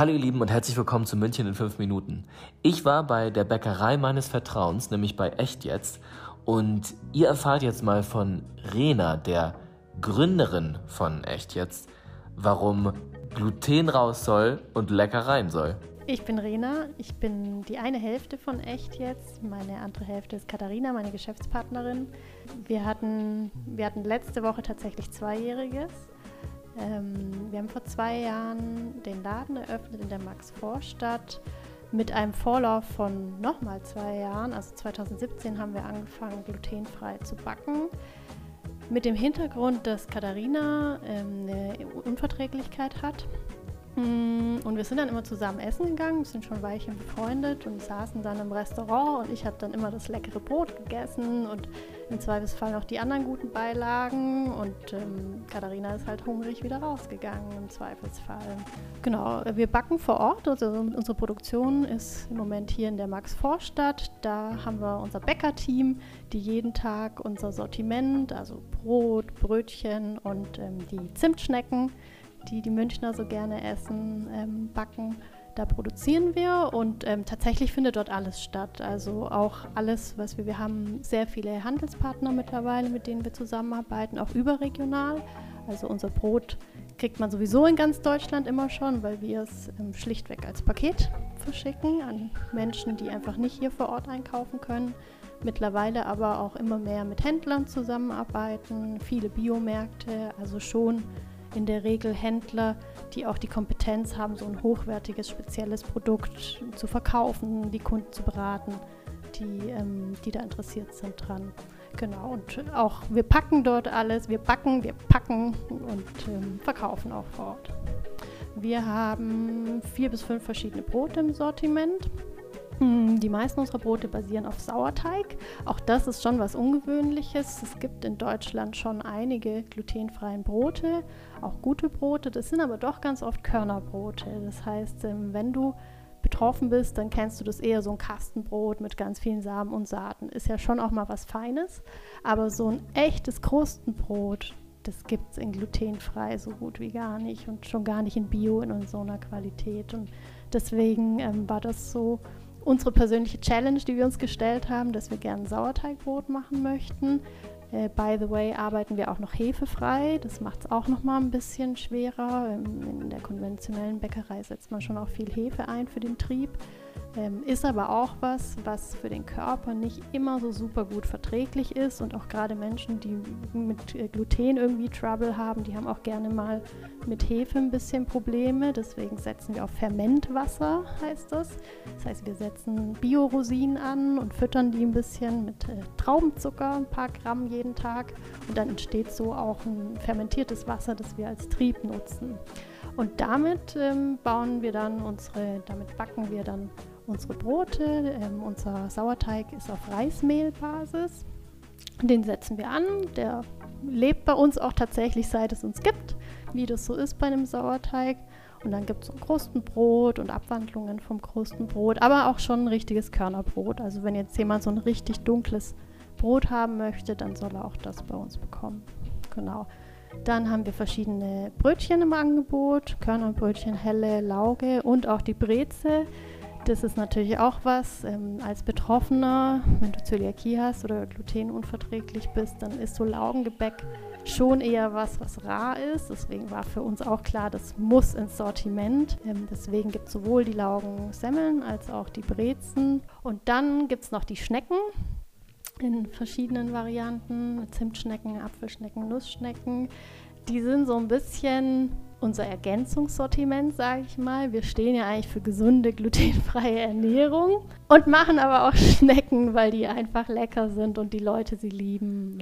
Hallo ihr Lieben und herzlich willkommen zu München in 5 Minuten. Ich war bei der Bäckerei meines Vertrauens, nämlich bei Echt jetzt. Und ihr erfahrt jetzt mal von Rena, der Gründerin von Echt jetzt, warum Gluten raus soll und lecker rein soll. Ich bin Rena, ich bin die eine Hälfte von Echt jetzt. Meine andere Hälfte ist Katharina, meine Geschäftspartnerin. Wir hatten, wir hatten letzte Woche tatsächlich Zweijähriges. Ähm, wir haben vor zwei Jahren den Laden eröffnet in der Max-Vorstadt mit einem Vorlauf von nochmal zwei Jahren. Also 2017 haben wir angefangen, glutenfrei zu backen. Mit dem Hintergrund, dass Katharina ähm, eine Unverträglichkeit hat Mm, und wir sind dann immer zusammen essen gegangen, sind schon Weilchen befreundet und saßen dann im Restaurant und ich habe dann immer das leckere Brot gegessen und im Zweifelsfall noch die anderen guten Beilagen und ähm, Katharina ist halt hungrig wieder rausgegangen im Zweifelsfall. Genau, wir backen vor Ort, also unsere Produktion ist im Moment hier in der Max-Vorstadt. Da haben wir unser Bäckerteam, die jeden Tag unser Sortiment, also Brot, Brötchen und ähm, die Zimtschnecken die die Münchner so gerne essen, ähm, backen. Da produzieren wir und ähm, tatsächlich findet dort alles statt. Also auch alles, was wir, wir haben sehr viele Handelspartner mittlerweile, mit denen wir zusammenarbeiten, auch überregional. Also unser Brot kriegt man sowieso in ganz Deutschland immer schon, weil wir es ähm, schlichtweg als Paket verschicken an Menschen, die einfach nicht hier vor Ort einkaufen können. Mittlerweile aber auch immer mehr mit Händlern zusammenarbeiten, viele Biomärkte, also schon in der Regel Händler, die auch die Kompetenz haben, so ein hochwertiges, spezielles Produkt zu verkaufen, die Kunden zu beraten, die, ähm, die da interessiert sind dran. Genau, und auch wir packen dort alles, wir backen, wir packen und ähm, verkaufen auch vor Ort. Wir haben vier bis fünf verschiedene Brote im Sortiment. Hm, die meisten unserer Brote basieren auf Sauerteig. Auch das ist schon was Ungewöhnliches. Es gibt in Deutschland schon einige glutenfreien Brote, auch gute Brote. Das sind aber doch ganz oft Körnerbrote. Das heißt, ähm, wenn du betroffen bist, dann kennst du das eher so ein Kastenbrot mit ganz vielen Samen und Saaten. Ist ja schon auch mal was Feines. Aber so ein echtes Krustenbrot, das gibt es in glutenfrei so gut wie gar nicht und schon gar nicht in Bio in so einer Qualität. Und deswegen ähm, war das so unsere persönliche Challenge, die wir uns gestellt haben, dass wir gerne Sauerteigbrot machen möchten. Äh, by the way, arbeiten wir auch noch hefefrei. Das macht es auch noch mal ein bisschen schwerer. Ähm, in der konventionellen Bäckerei setzt man schon auch viel Hefe ein für den Trieb. Ähm, ist aber auch was, was für den Körper nicht immer so super gut verträglich ist und auch gerade Menschen, die mit äh, Gluten irgendwie Trouble haben, die haben auch gerne mal mit Hefe ein bisschen Probleme. Deswegen setzen wir auf Fermentwasser, heißt das. Das heißt, wir setzen Biorosinen an und füttern die ein bisschen mit äh, Traubenzucker, ein paar Gramm jeden Tag. Und dann entsteht so auch ein fermentiertes Wasser, das wir als Trieb nutzen. Und damit ähm, bauen wir dann unsere, damit backen wir dann unsere Brote. Ähm, unser Sauerteig ist auf Reismehlbasis. Den setzen wir an. Der lebt bei uns auch tatsächlich, seit es uns gibt, wie das so ist bei einem Sauerteig. Und dann gibt es ein Krustenbrot und Abwandlungen vom Krustenbrot, aber auch schon ein richtiges Körnerbrot. Also wenn jetzt jemand so ein richtig dunkles Brot haben möchte, dann soll er auch das bei uns bekommen. Genau. Dann haben wir verschiedene Brötchen im Angebot, Körnerbrötchen, helle, Lauge und auch die Breze. Das ist natürlich auch was. Ähm, als Betroffener, wenn du Zöliakie hast oder glutenunverträglich bist, dann ist so Laugengebäck schon eher was, was rar ist. Deswegen war für uns auch klar, das muss ins Sortiment. Ähm, deswegen gibt es sowohl die Laugensemmeln als auch die Brezen. Und dann gibt es noch die Schnecken in verschiedenen Varianten. Zimtschnecken, Apfelschnecken, Nussschnecken. Die sind so ein bisschen unser Ergänzungssortiment, sage ich mal. Wir stehen ja eigentlich für gesunde, glutenfreie Ernährung und machen aber auch Schnecken, weil die einfach lecker sind und die Leute sie lieben.